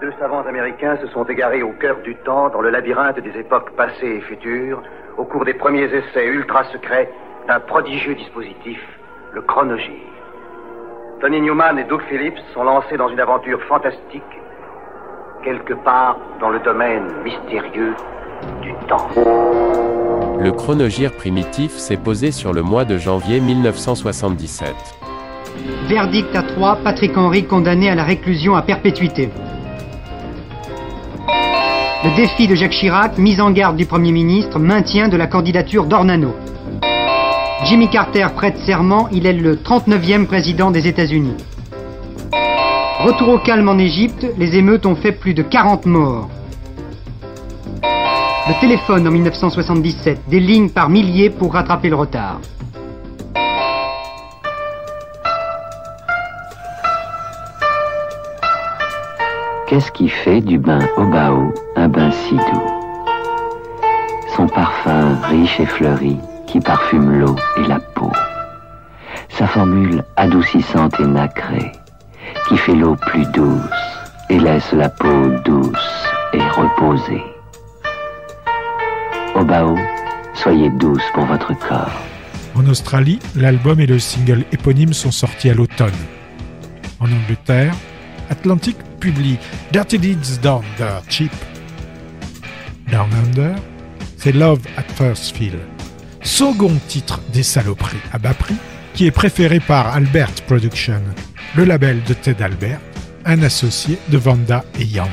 Deux savants américains se sont égarés au cœur du temps, dans le labyrinthe des époques passées et futures, au cours des premiers essais ultra secrets d'un prodigieux dispositif, le chronogire. Tony Newman et Doug Phillips sont lancés dans une aventure fantastique, quelque part dans le domaine mystérieux du temps. Le chronogire primitif s'est posé sur le mois de janvier 1977. Verdict à trois, Patrick Henry condamné à la réclusion à perpétuité. Le défi de Jacques Chirac, mise en garde du Premier ministre, maintien de la candidature d'Ornano. Jimmy Carter prête serment, il est le 39e président des États-Unis. Retour au calme en Égypte, les émeutes ont fait plus de 40 morts. Le téléphone en 1977, des lignes par milliers pour rattraper le retard. Qu'est-ce qui fait du bain au bao un bain si doux? Son parfum riche et fleuri qui parfume l'eau et la peau. Sa formule adoucissante et nacrée qui fait l'eau plus douce et laisse la peau douce et reposée. Au bao, soyez douce pour votre corps. En Australie, l'album et le single éponyme sont sortis à l'automne. En Angleterre, Atlantic publie Dirty Deeds Done Dirt Cheap. Down Under, c'est Love at First Feel, second titre des saloperies à bas prix, qui est préféré par Albert Production, le label de Ted Albert, un associé de Vanda et Young.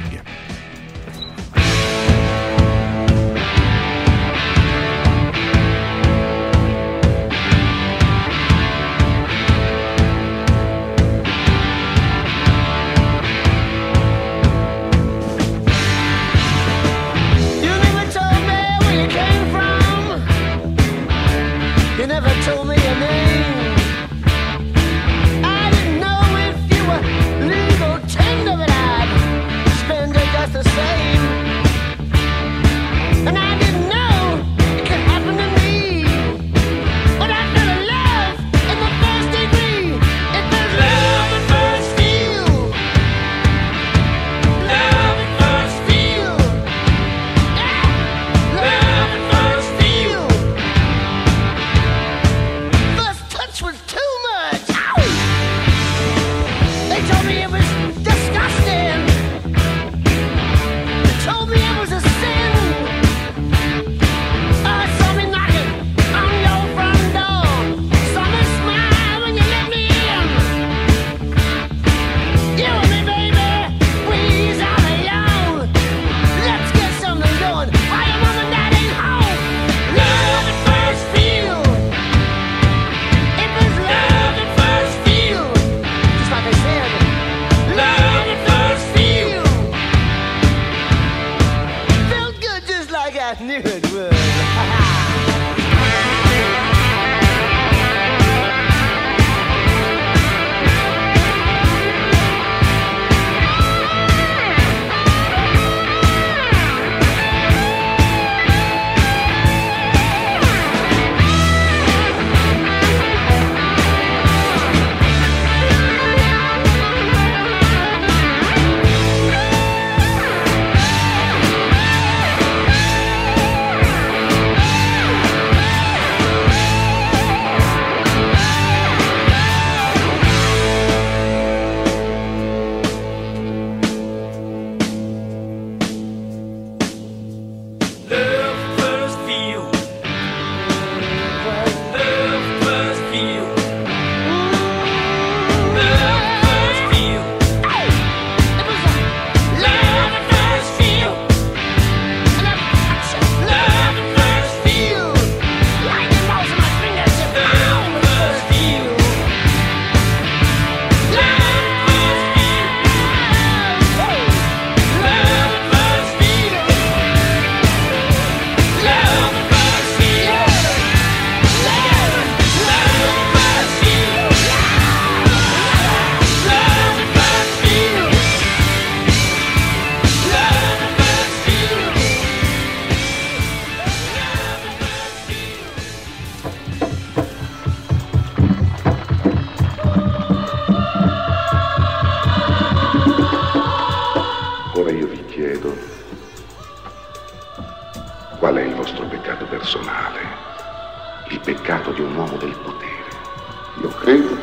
Io credo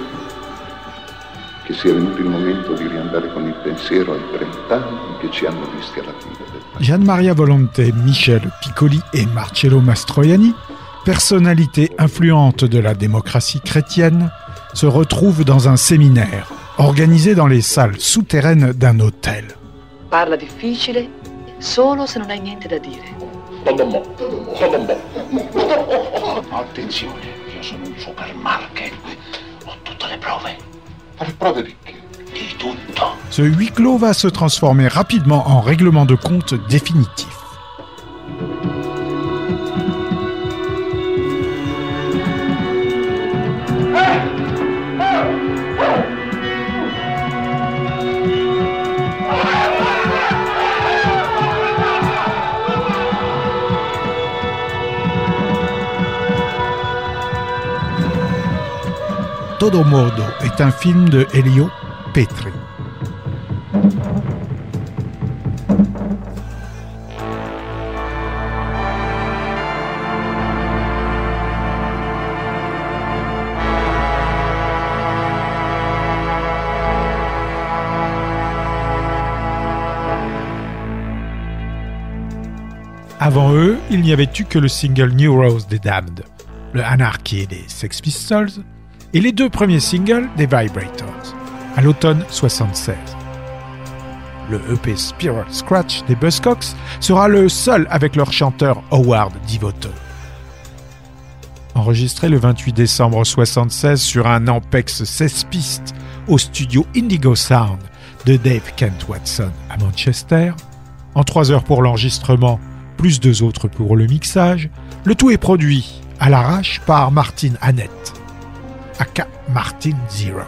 che sia venuto il momento di riandare con il pensiero ai 30 anni che ci hanno visti alla fine del Gian Maria Volonté, Michel Piccoli et Marcello Mastroianni, personnalités influentes de la démocratie chrétienne, se retrouvent dans un séminaire organisé dans les salles souterraines d'un hôtel. Parla difficile solo se non hai niente da dire. Attenzione, io sono un supermarket. Ho tutte le prove. Ma le prove di che? Di tutto. Ce huis clos va se transformer rapidement en règlement de compte définitif. Todo Modo est un film de Elio Petri. Avant eux, il n'y avait eu que le single New Rose des Damned, le Anarchy des Sex Pistols et les deux premiers singles des Vibrators, à l'automne 76. Le EP Spiral Scratch des Buzzcocks sera le seul avec leur chanteur Howard Devoto. Enregistré le 28 décembre 76 sur un Ampex 16 pistes au studio Indigo Sound de Dave Kent Watson à Manchester, en trois heures pour l'enregistrement, plus deux autres pour le mixage, le tout est produit à l'arrache par Martin Annette, Martin Zero.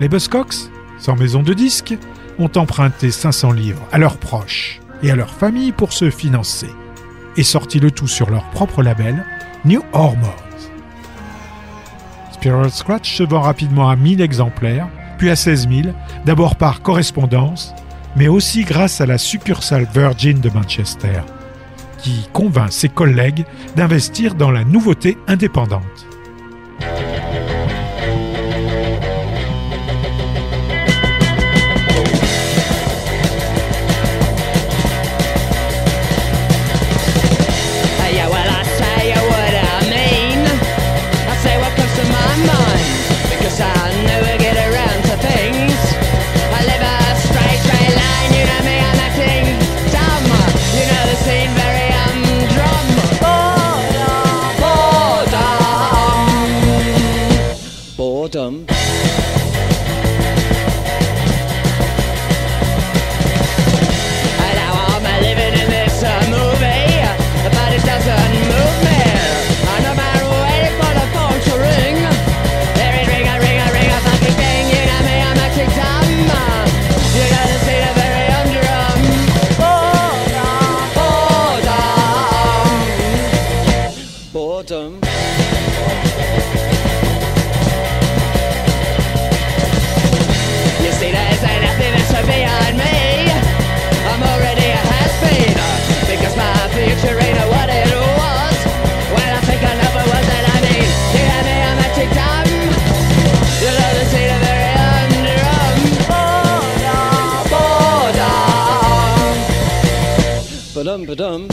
Les Buzzcocks, sans maison de disques, ont emprunté 500 livres à leurs proches et à leurs familles pour se financer, et sorti le tout sur leur propre label, New Hormones. Spiral Scratch se vend rapidement à 1000 exemplaires, puis à 16 000, d'abord par correspondance, mais aussi grâce à la succursale Virgin de Manchester, qui convainc ses collègues d'investir dans la nouveauté indépendante. Thank you. Boredom. Boredom. You see, there's nothing that's behind me. I'm already a has-been because my future ain't what it was. When I think I know what that I mean, you hear me? I'm acting dumb. You know the scene of very underarm. Boredom, boredom. Ba-dum,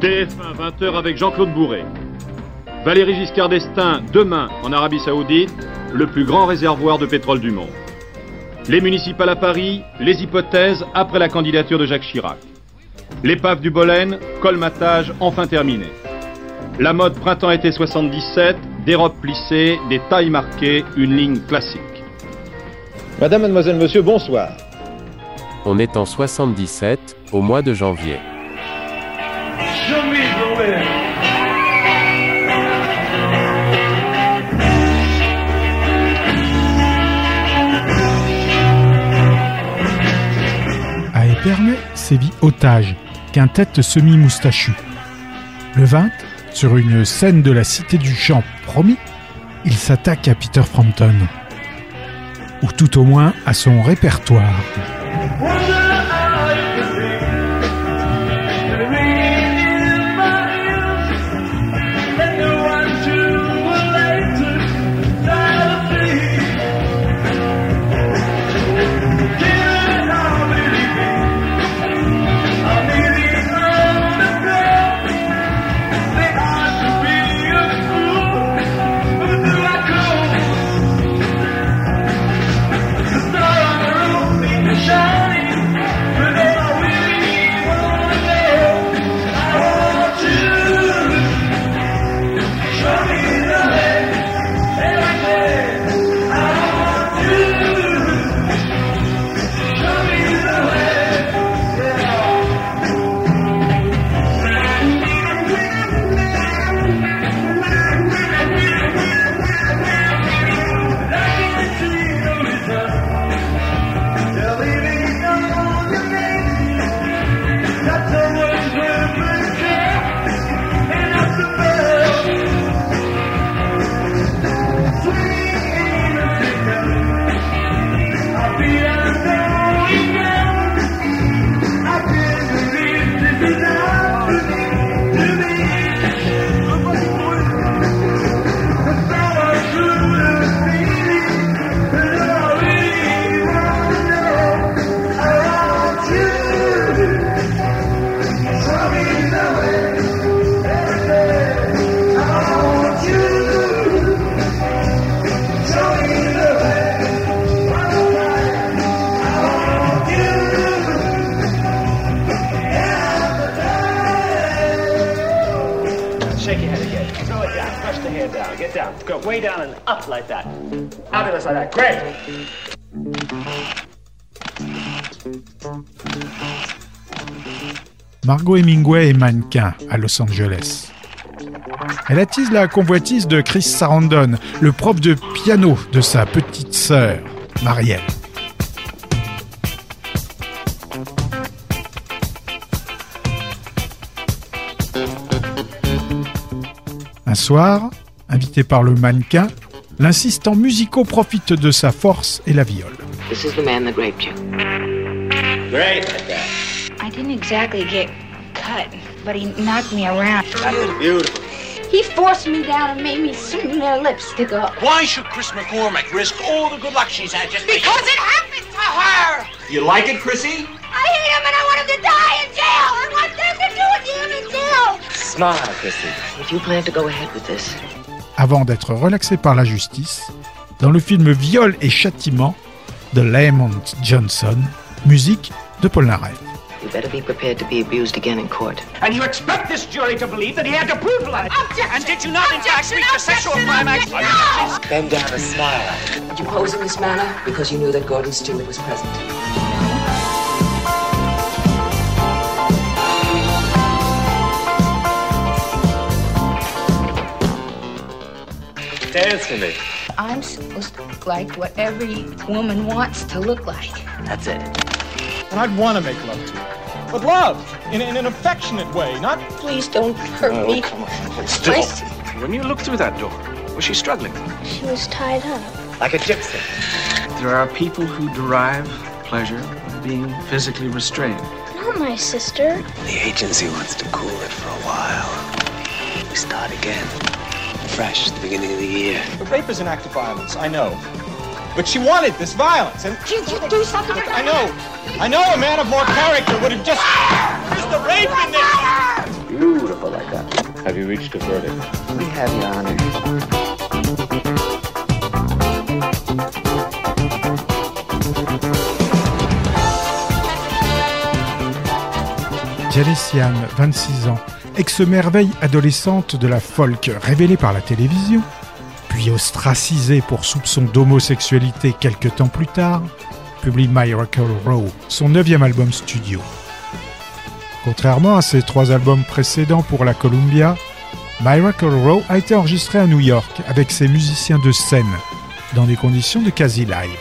TF1, 20h avec Jean-Claude Bourré. Valéry Giscard d'Estaing, demain en Arabie Saoudite, le plus grand réservoir de pétrole du monde. Les municipales à Paris, les hypothèses après la candidature de Jacques Chirac. L'épave du Bolène, colmatage enfin terminé. La mode printemps-été 77, des robes plissées, des tailles marquées, une ligne classique. Madame, mademoiselle, monsieur, bonsoir. On est en 77, au mois de janvier. Sévit Otage, quintette semi-moustachue. Le 20, sur une scène de la Cité du Champ promis, il s'attaque à Peter Frampton. Ou tout au moins à son répertoire. Los Angeles. Elle attise la convoitise de Chris Sarandon, le prof de piano de sa petite sœur, Marielle. Un soir, invité par le mannequin, l'insistant musicaux profite de sa force et la viole. This is the man that raped you. Great like that. I didn't exactly get cut, but he knocked me around. Beautiful. He forced me down and made me smear their lipstick up. Why should Chris McCormick risk all the good luck she's had just Because it happened to her! You like it, Chrissy? I hate him and I want him to die in jail! I want nothing to do with him in jail! Smile, Chrissy. If you plan to go ahead with this, Avant d'être relaxé par la justice, dans le film Viol et Châtiment de Lamont Johnson, musique de Paul Naref. You better be prepared to be abused again in court. And you expect this jury to believe that he had to prove that? Objection! And did you not, in fact, Objection! reach a sexual Objection! climax? Objection! Bend down and smile. Did you pose in this manner because you knew that Gordon Stewart was present? Dance for me. I'm supposed to look like what every woman wants to look like. That's it. And I'd want to make love to her. But love, in, in an affectionate way, not... Please don't hurt oh, me. Still. My s- When you looked through that door, was she struggling? She was tied up. Like a gypsy. There are people who derive pleasure from being physically restrained. Not my sister. The agency wants to cool it for a while. We start again. Fresh at the beginning of the year. But rape is an act of violence, I know. But she wanted this violence, and... Did you do something? I know. I know a man of more character would have just... There's the rape in this! Beautiful. we reached a verdict? We have, Your Honor. Jalessiane, 26 ans, ex-merveille adolescente de la folk révélée par la télévision, puis ostracisée pour soupçon d'homosexualité quelques temps plus tard, publie Miracle Row, son neuvième album studio. Contrairement à ses trois albums précédents pour la Columbia, Miracle Row a été enregistré à New York avec ses musiciens de scène, dans des conditions de quasi-live.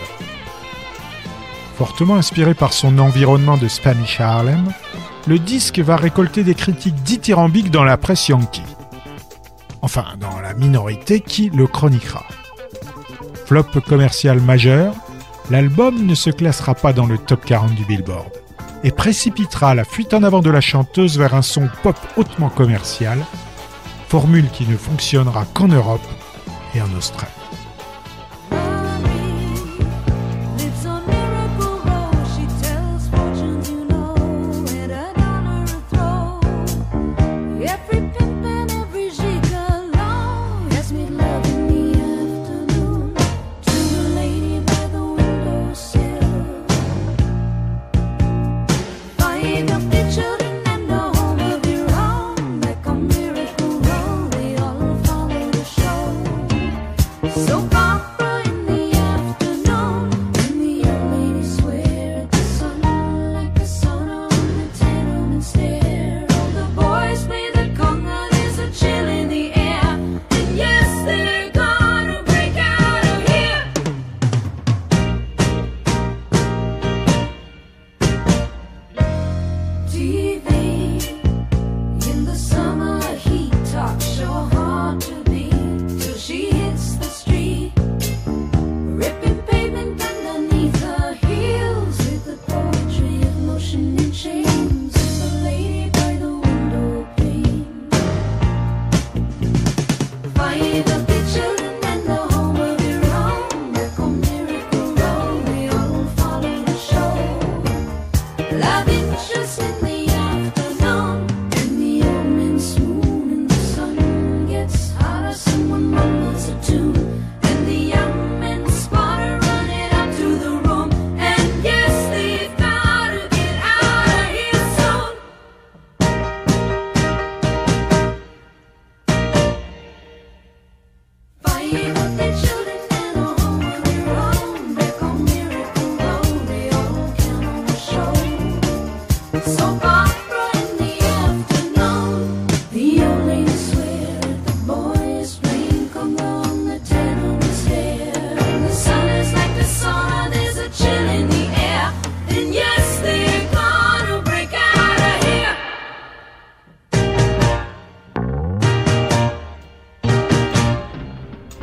Fortement inspiré par son environnement de Spanish Harlem, le disque va récolter des critiques dithyrambiques dans la presse yankee. Enfin, dans la minorité qui le chroniquera. Flop commercial majeur, l'album ne se classera pas dans le top 40 du Billboard et précipitera la fuite en avant de la chanteuse vers un son pop hautement commercial, formule qui ne fonctionnera qu'en Europe et en Australie.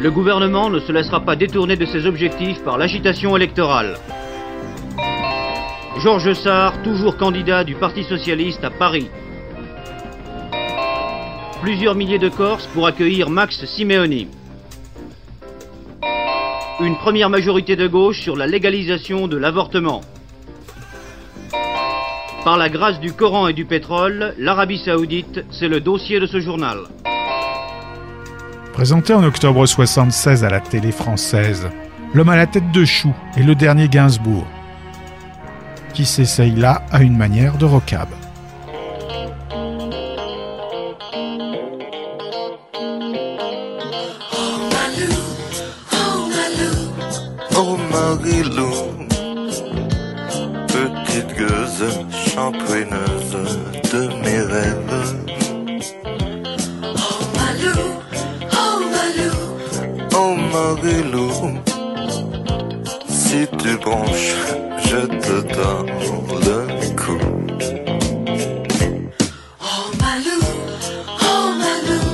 Le gouvernement ne se laissera pas détourner de ses objectifs par l'agitation électorale. Georges Sarr, toujours candidat du Parti socialiste à Paris. Plusieurs milliers de Corses pour accueillir Max Simeoni. Une première majorité de gauche sur la légalisation de l'avortement. Par la grâce du Coran et du pétrole, l'Arabie saoudite, c'est le dossier de ce journal. Présenté en octobre 76 à la télé française, L'homme à la tête de chou est le dernier Gainsbourg, qui s'essaye là à une manière de rocab. Petite gueuse champouineuse de mes rêves. Si tu branches, je te donne le coup. oh Malou, oh Malou,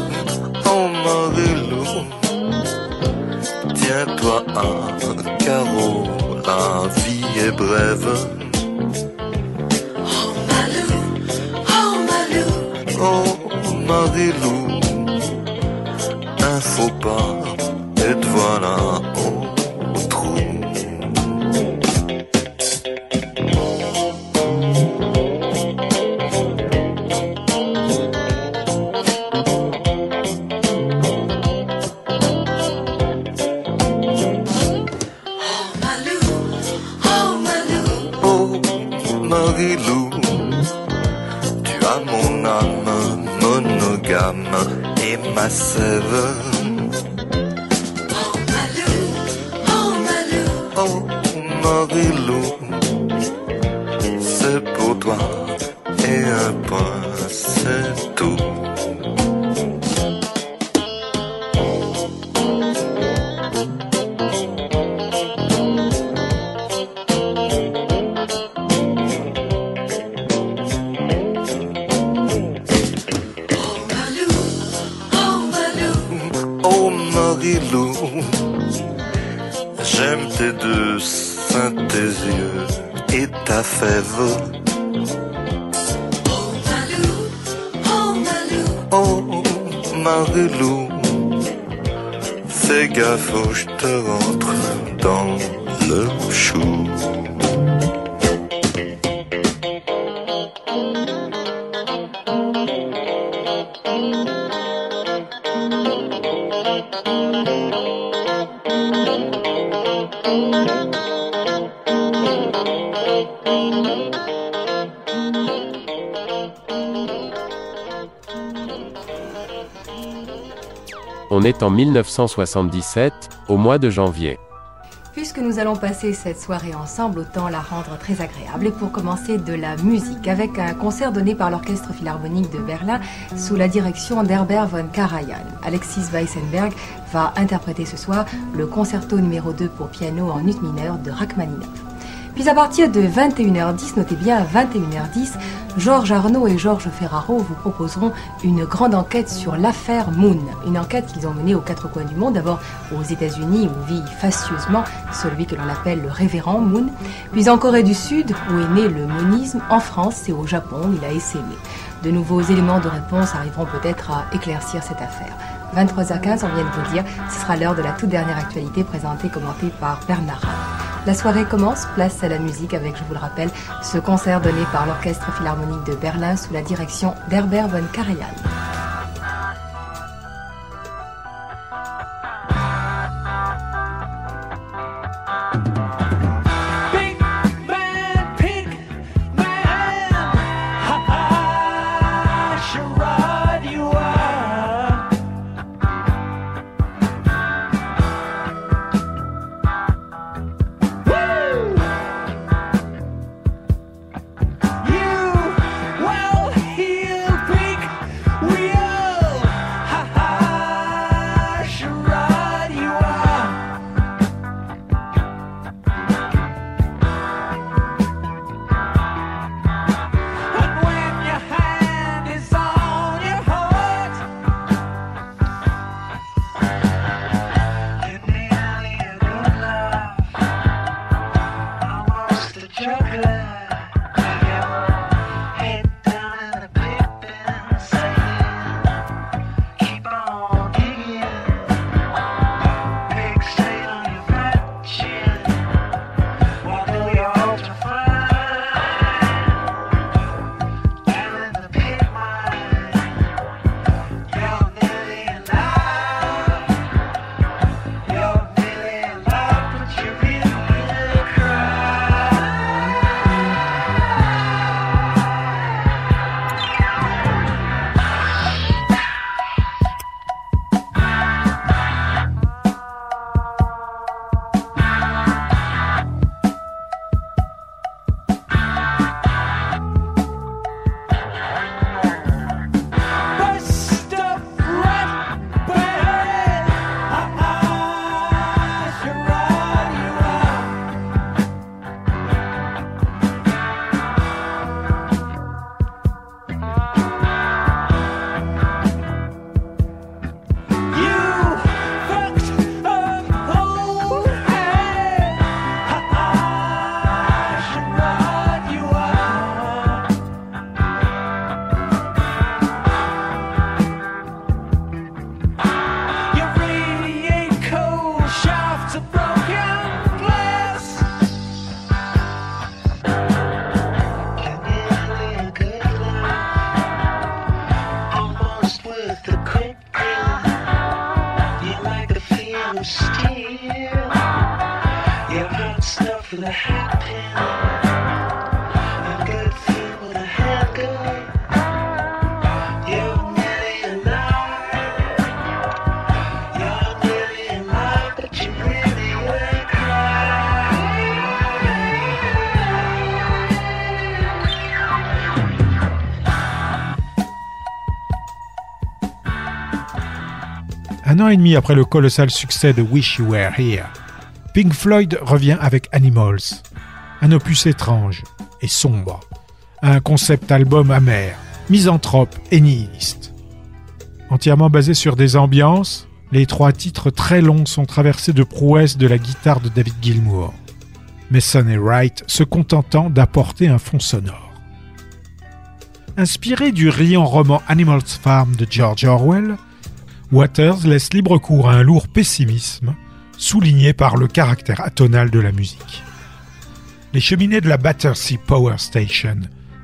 Oh Marilou, tiens-toi un carreau, la vie est brève. oh Malou, oh Malou, Oh Marilou, un faux pas, Oh Malou, oh voilà oh Marie-Lou, tu as mon âme monogame et ma sève. Marilou, foste On est en 1977, au mois de janvier. Puisque nous allons passer cette soirée ensemble, autant la rendre très agréable. Et pour commencer, de la musique, avec un concert donné par l'Orchestre Philharmonique de Berlin sous la direction d'Herbert von Karajan. Alexis Weissenberg va interpréter ce soir le concerto numéro 2 pour piano en ut mineur de Rachmaninoff. Puis à partir de 21h10, notez bien à 21h10, Georges Arnaud et Georges Ferraro vous proposeront une grande enquête sur l'affaire Moon. Une enquête qu'ils ont menée aux quatre coins du monde, d'abord aux États-Unis où vit facieusement celui que l'on appelle le révérend Moon, puis en Corée du Sud où est né le monisme, en France et au Japon où il a essaimé. De nouveaux éléments de réponse arriveront peut-être à éclaircir cette affaire. 23h15, on vient de vous dire, ce sera l'heure de la toute dernière actualité présentée et commentée par Bernard. La soirée commence, place à la musique avec, je vous le rappelle, ce concert donné par l'Orchestre Philharmonique de Berlin sous la direction d'Herbert von Karajan. An et demi après le colossal succès de Wish You Were Here, Pink Floyd revient avec Animals, un opus étrange et sombre, un concept album amer, misanthrope et nihiliste. Entièrement basé sur des ambiances, les trois titres très longs sont traversés de prouesses de la guitare de David Gilmour, Mason et Wright se contentant d'apporter un fond sonore. Inspiré du riant roman Animals Farm de George Orwell, Waters laisse libre cours à un lourd pessimisme, souligné par le caractère atonal de la musique. Les cheminées de la Battersea Power Station,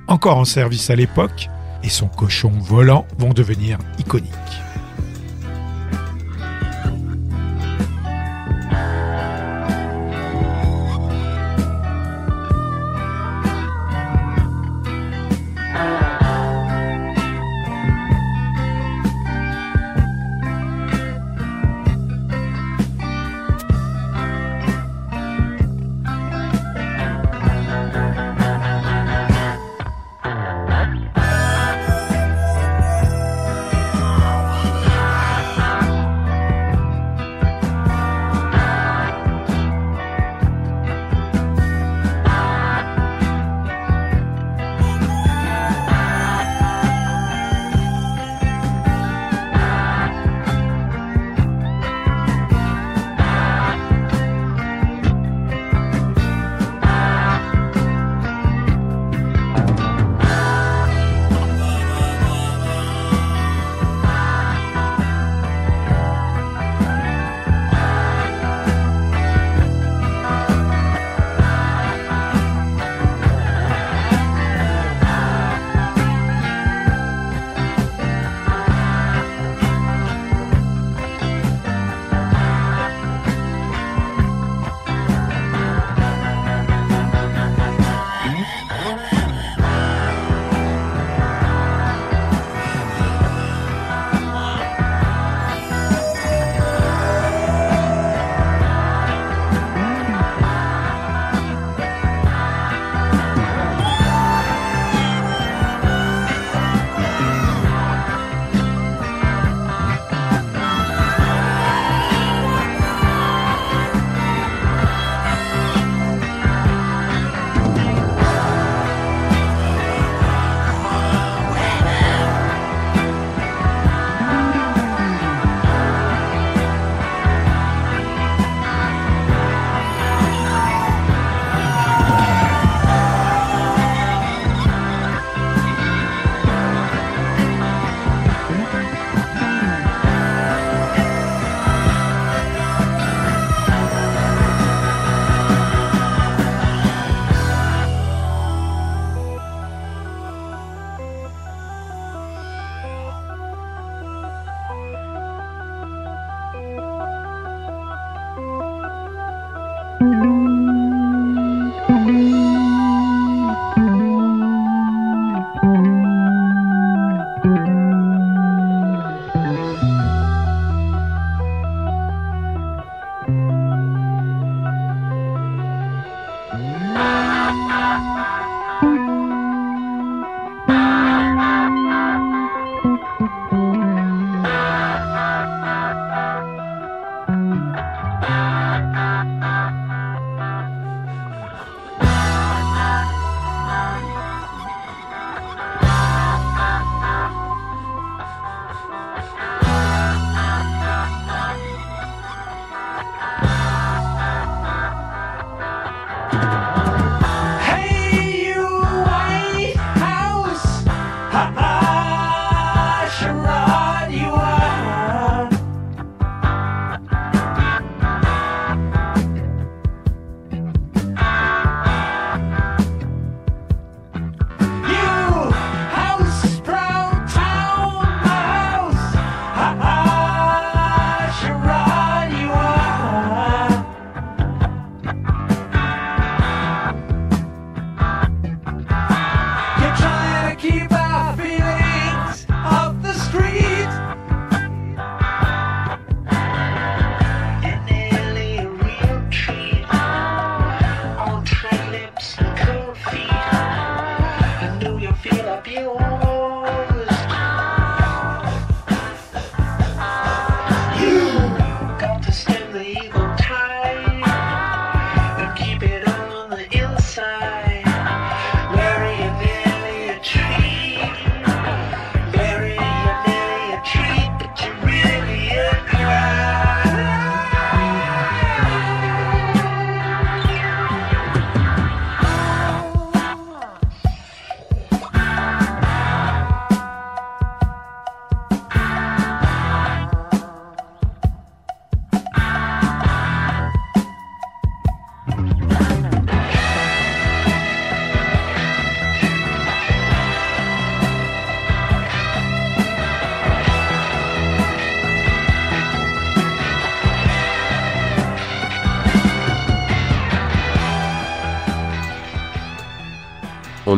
encore en service à l'époque, et son cochon volant vont devenir iconiques.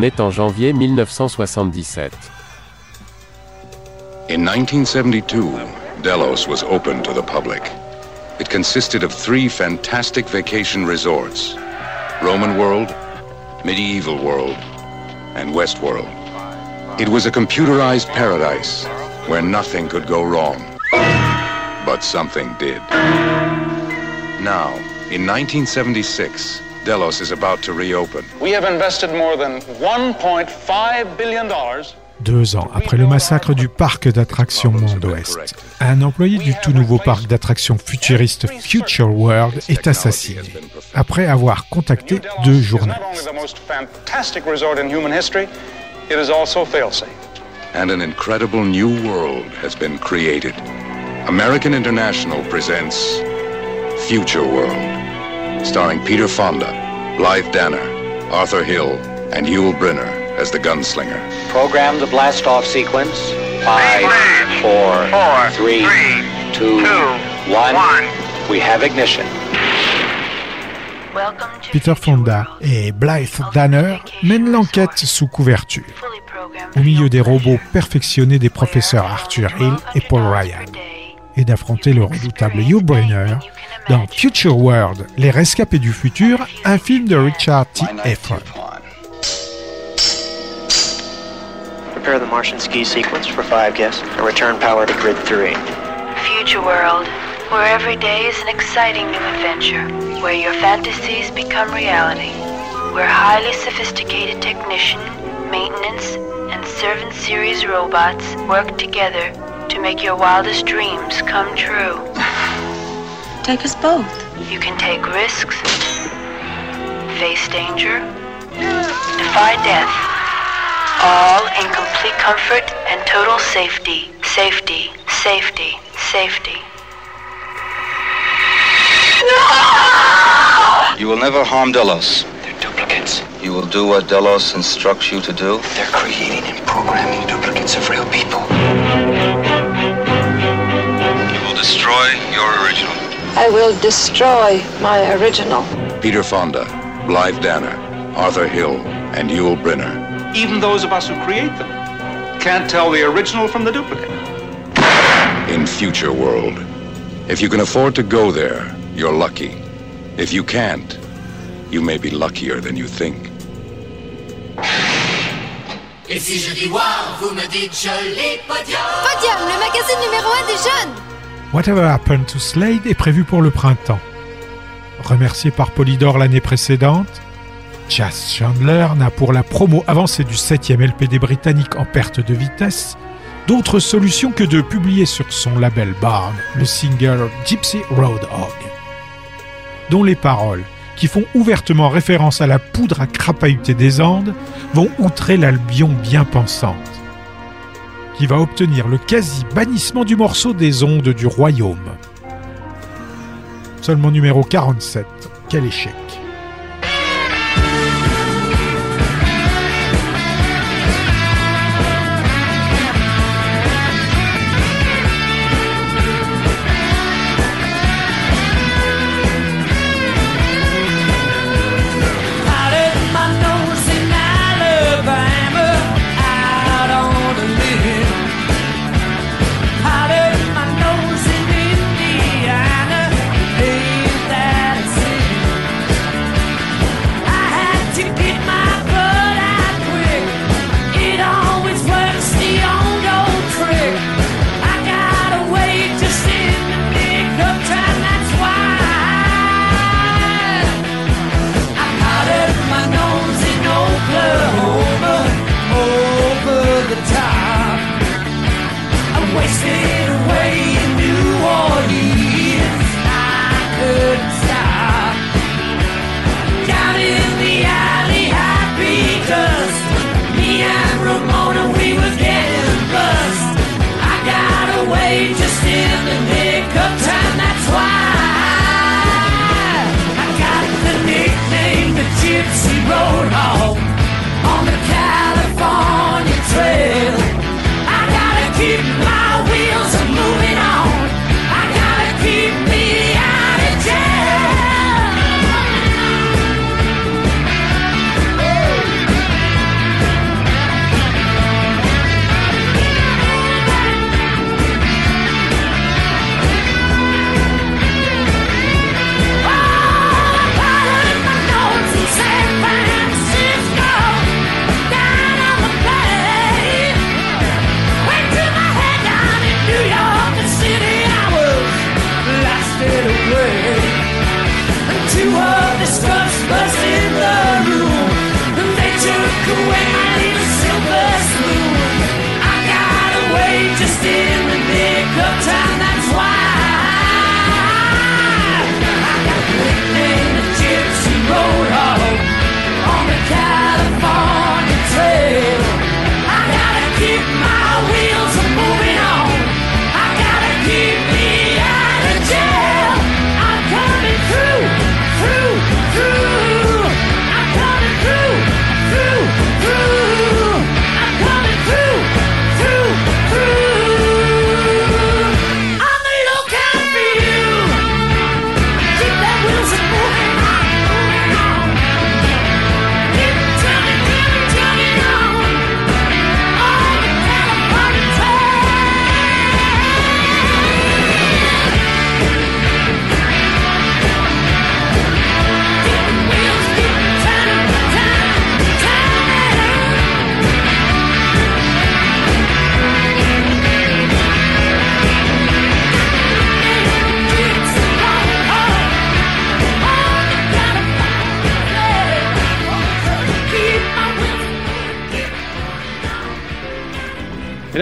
On est en janvier 1977. In 1972, Delos was open to the public. It consisted of three fantastic vacation resorts Roman World, Medieval World, and West World. It was a computerized paradise where nothing could go wrong. But something did. Now, in 1976, Delos is about to reopen. We have invested more than $1.5 billion. Deux ans après le massacre du parc d'attractions Monde Ouest, un employé du tout nouveau parc d'attractions futuriste Future World est assassiné après avoir contacté deux journalistes. Only the most fantastic resort in human history, it is also failsafe. and an incredible new world has been created. American International presents Future World, starring Peter Fonda, Blythe Danner, Arthur Hill, and Yul Brynner as the gunslinger. Program the blast off sequence. Five, four, three, two, one. We have ignition. Peter Fonda et Blythe Danner mènent l'enquête sous couverture, au milieu des robots perfectionnés des professeurs Arthur Hill et Paul Ryan, et d'affronter le redoutable Hugh Brynner dans Future World, Les Rescapés du Futur, un film de Richard T. Efron. Prepare the Martian ski sequence for five guests and return power to grid three. Future world, where every day is an exciting new adventure, where your fantasies become reality, where highly sophisticated technician, maintenance, and servant series robots work together to make your wildest dreams come true. Take us both. You can take risks, face danger, defy death, all in complete comfort and total safety. Safety, safety, safety. No! You will never harm Delos. They're duplicates. You will do what Delos instructs you to do? They're creating and programming duplicates of real people. You will destroy your original. I will destroy my original. Peter Fonda, Blythe Danner, Arthur Hill, and Yul Brynner. Even those of us who create them can't tell the original from the duplicate. in Future World. If you can afford to go there, you're lucky. If you can't, you may be luckier than you think. Et si je dis wow, vous me dites joli podium. Podium, le magazine numéro 1 des jeunes. Whatever Happened to Slade est prévu pour le printemps. Remercié par Polydor l'année précédente, Chas Chandler n'a pour la promo avancée du 7e LPD britannique en perte de vitesse d'autre solution que de publier sur son label Barn le single Gypsy Road Hog, dont les paroles, qui font ouvertement référence à la poudre à crapahuter des Andes, vont outrer l'Albion bien pensante, qui va obtenir le quasi-bannissement du morceau des ondes du royaume. Seulement numéro 47, quel échec.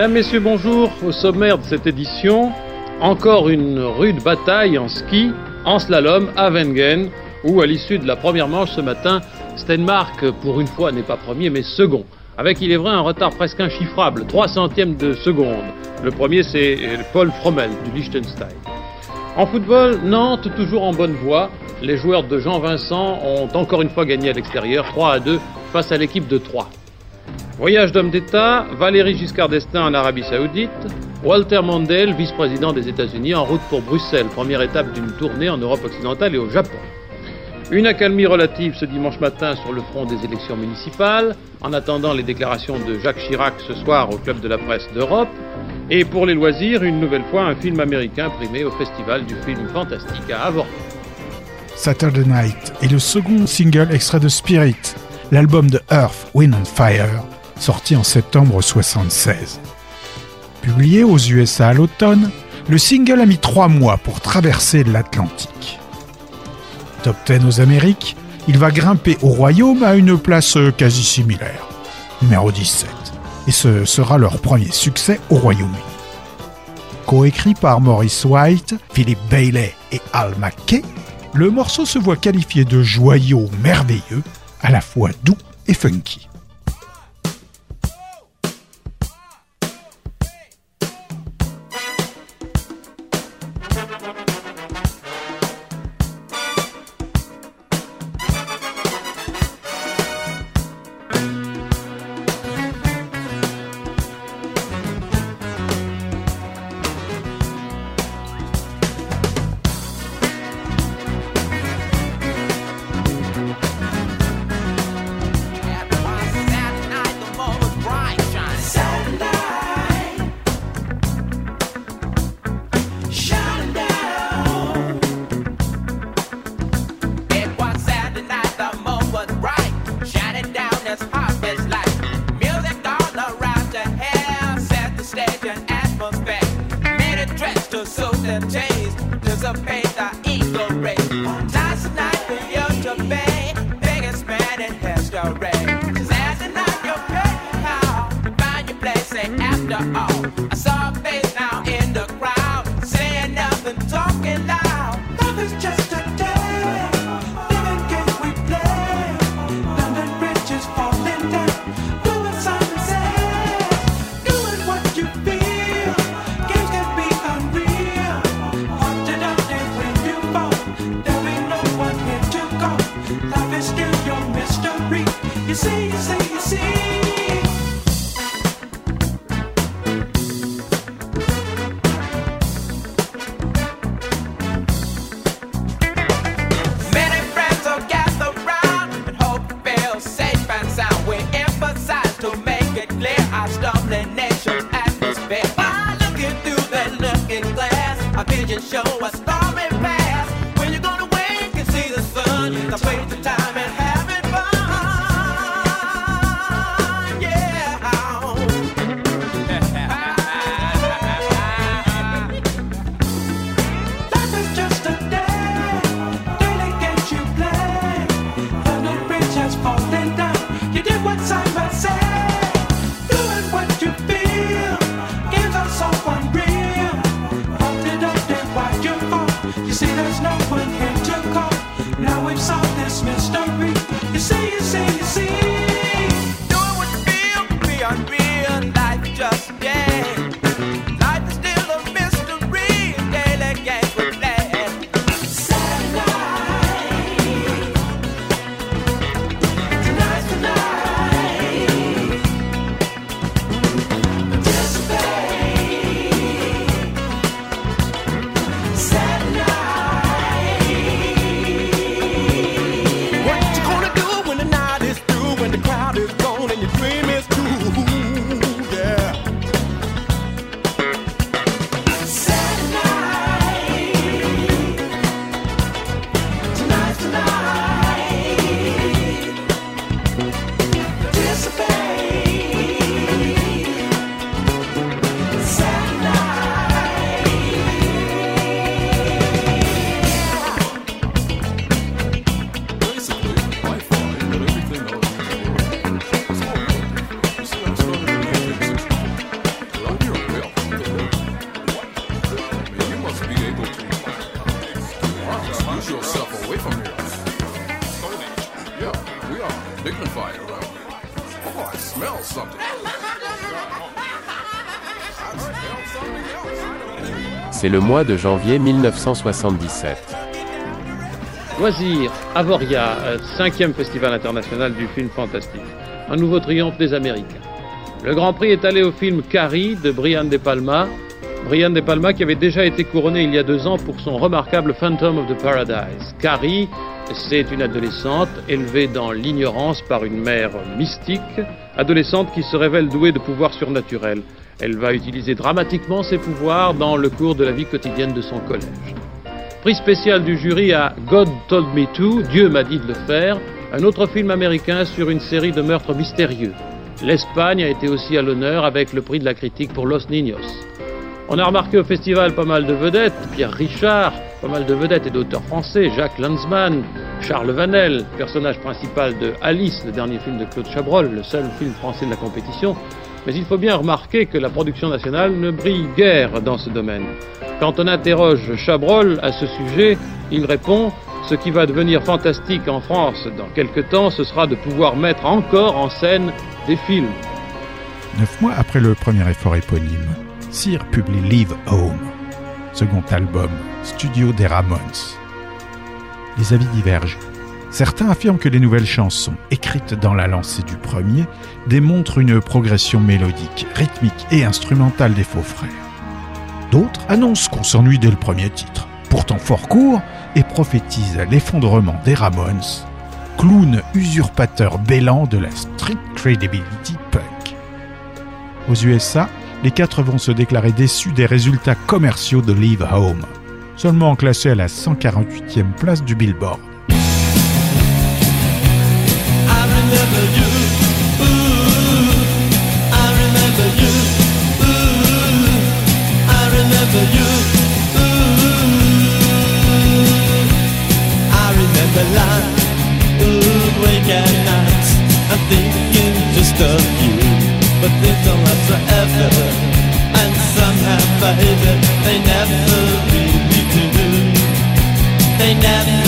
Mesdames, Messieurs, bonjour. Au sommaire de cette édition, encore une rude bataille en ski, en slalom à Wengen, où à l'issue de la première manche ce matin, Stenmark, pour une fois, n'est pas premier, mais second. Avec, il est vrai, un retard presque inchiffrable, 3 centièmes de seconde. Le premier, c'est Paul Frommel, du Liechtenstein. En football, Nantes, toujours en bonne voie. Les joueurs de Jean Vincent ont encore une fois gagné à l'extérieur, 3 à 2, face à l'équipe de 3. Voyage d'homme d'État, Valéry Giscard d'Estaing en Arabie Saoudite, Walter Mondale, vice-président des États-Unis, en route pour Bruxelles, première étape d'une tournée en Europe occidentale et au Japon. Une accalmie relative ce dimanche matin sur le front des élections municipales, en attendant les déclarations de Jacques Chirac ce soir au Club de la presse d'Europe. Et pour les loisirs, une nouvelle fois, un film américain primé au Festival du film fantastique à Avorton. Saturday Night est le second single extrait de Spirit, l'album de Earth, Wind and Fire, sorti en septembre 76. Publié aux USA à l'automne, le single a mis trois mois pour traverser l'Atlantique. Top 10 aux Amériques, il va grimper au Royaume à une place euh, quasi similaire, numéro 17, et ce sera leur premier succès au Royaume-Uni. Coécrit par Maurice White, Philip Bailey et Al McKay, le morceau se voit qualifié de joyau merveilleux, à la fois doux et funky. Le mois de janvier 1977. Loisirs, Avoria, euh, cinquième festival international du film fantastique. Un nouveau triomphe des Américains. Le Grand Prix est allé au film Carrie de Brian De Palma. Brian De Palma qui avait déjà été couronné il y a deux ans pour son remarquable Phantom of the Paradise. Carrie, c'est une adolescente élevée dans l'ignorance par une mère mystique, adolescente qui se révèle douée de pouvoirs surnaturels. Elle va utiliser dramatiquement ses pouvoirs dans le cours de la vie quotidienne de son collège. Prix spécial du jury à God Told Me To, Dieu m'a dit de le faire, un autre film américain sur une série de meurtres mystérieux. L'Espagne a été aussi à l'honneur avec le prix de la critique pour Los Niños. On a remarqué au festival pas mal de vedettes, Pierre Richard, pas mal de vedettes et d'auteurs français, Jacques Lanzmann, Charles Vanel, personnage principal de Alice, le dernier film de Claude Chabrol, le seul film français de la compétition. Mais il faut bien remarquer que la production nationale ne brille guère dans ce domaine. Quand on interroge Chabrol à ce sujet, il répond Ce qui va devenir fantastique en France dans quelque temps, ce sera de pouvoir mettre encore en scène des films. Neuf mois après le premier effort éponyme, Cyr publie Leave Home, second album, studio des Ramones. Les avis divergent. Certains affirment que les nouvelles chansons, écrites dans la lancée du premier, démontrent une progression mélodique, rythmique et instrumentale des faux frères. D'autres annoncent qu'on s'ennuie dès le premier titre, pourtant fort court, et prophétisent l'effondrement des Ramones, clown usurpateur bêlant de la street credibility punk. Aux USA, les quatre vont se déclarer déçus des résultats commerciaux de Leave Home, seulement classé à la 148e place du Billboard. Somehow, baby, they never really do. They never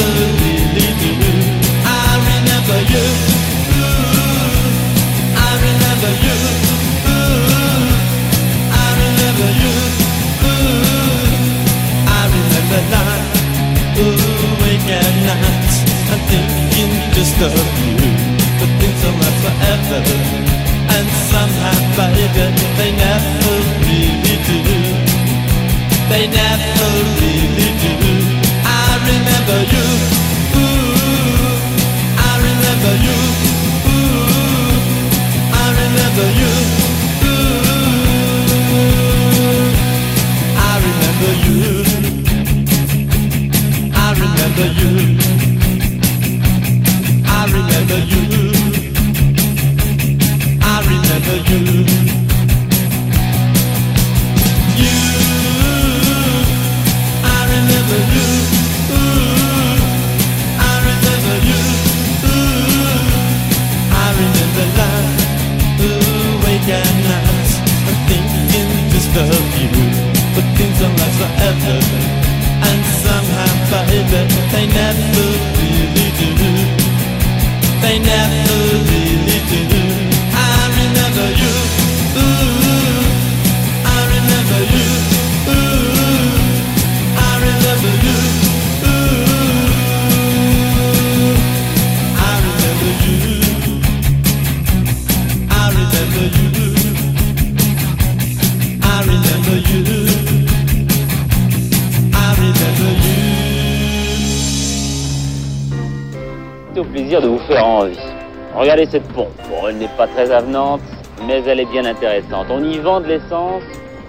Regardez cette pompe. Bon, elle n'est pas très avenante, mais elle est bien intéressante. On y vend de l'essence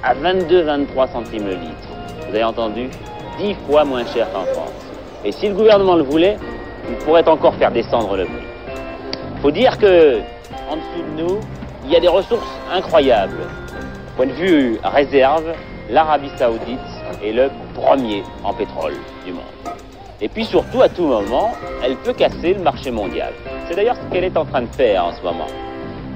à 22-23 centimes le litre. Vous avez entendu 10 fois moins cher qu'en France. Et si le gouvernement le voulait, il pourrait encore faire descendre le prix. Faut dire que, en dessous de nous, il y a des ressources incroyables. Point de vue réserve, l'Arabie Saoudite est le premier en pétrole du monde. Et puis surtout, à tout moment, elle peut casser le marché mondial. C'est d'ailleurs ce qu'elle est en train de faire en ce moment.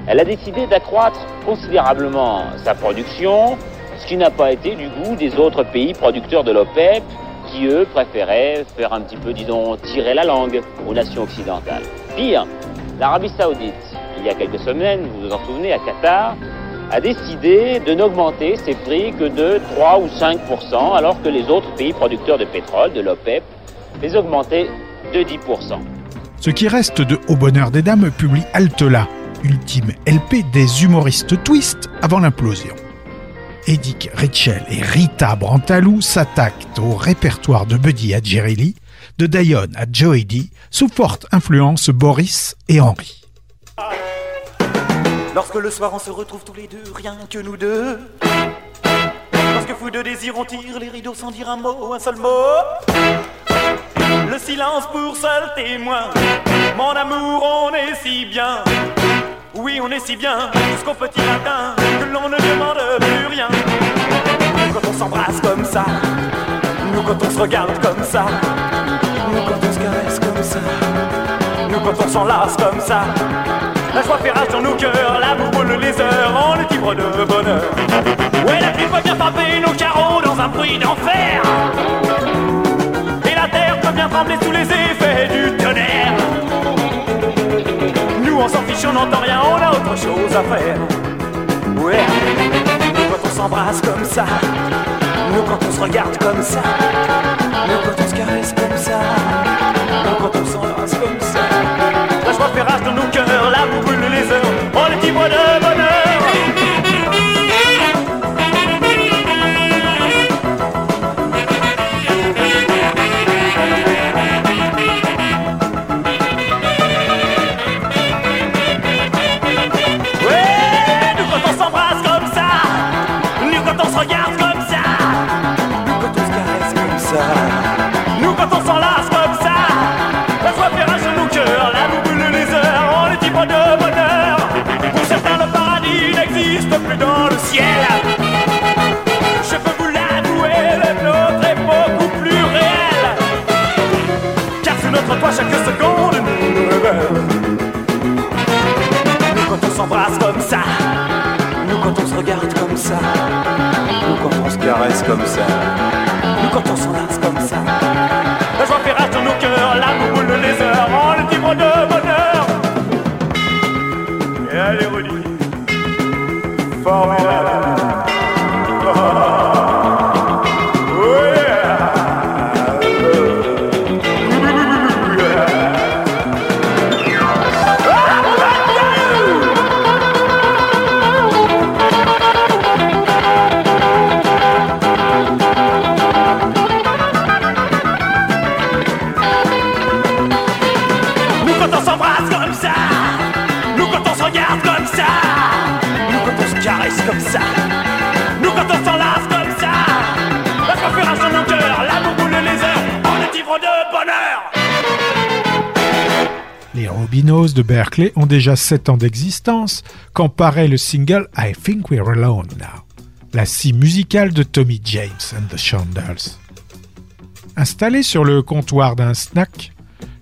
Elle a décidé d'accroître considérablement sa production, ce qui n'a pas été du goût des autres pays producteurs de l'OPEP, qui eux préféraient faire un petit peu, disons, tirer la langue aux nations occidentales. Pire, l'Arabie Saoudite, il y a quelques semaines, vous vous en souvenez, à Qatar, a décidé de n'augmenter ses prix que de 3 ou 5% alors que les autres pays producteurs de pétrole, de l'OPEP, les augmentaient de 10% Ce qui reste de Au Bonheur des Dames publie Altela, ultime LP des humoristes twist avant l'implosion. Edic Ritchell et Rita Brantalou s'attaquent au répertoire de Buddy à Jerry Lee, de Dion à Joey D, sous forte influence Boris et Henry. Lorsque le soir on se retrouve tous les deux, rien que nous deux. Lorsque fou de désir on tire les rideaux sans dire un mot, un seul mot. Le silence pour seul témoin. Mon amour, on est si bien. Oui, on est si bien jusqu'au petit matin que l'on ne demande plus rien. Nous, quand on s'embrasse comme ça, nous quand on se regarde comme ça, nous quand on se caresse comme ça, nous quand on s'enlace comme ça. La joie fait rage dans nos cœurs, l'amour brûle les heures, on est ivre de bonheur. Ouais, la pluie bien frapper nos carreaux dans un bruit d'enfer. Trembler sous les effets du tonnerre. Nous on s'en fiche, on n'entend rien, on a autre chose à faire. Ouais, nous quand on s'embrasse comme ça, nous quand on se regarde comme ça, nous quand on se caresse comme ça, nous quand on s'embrasse comme ça. La joie fait rage dans nos cœurs, l'amour brûle les heures, on est ivre de bonheur. Comme ça, Ont déjà 7 ans d'existence quand paraît le single I Think We're Alone Now, la scie musicale de Tommy James and the Chandels. Installé sur le comptoir d'un snack,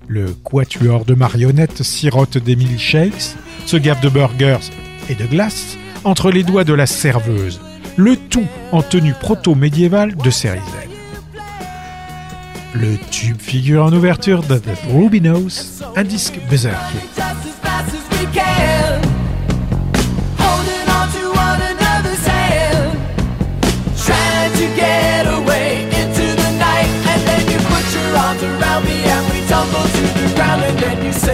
le quatuor de marionnettes sirote des milkshakes, se gave de burgers et de glaces entre les doigts de la serveuse, le tout en tenue proto-médiévale de Z. Le tube figure en ouverture de The Rubinos, un disque berserker. Tumble to the ground. And then you say,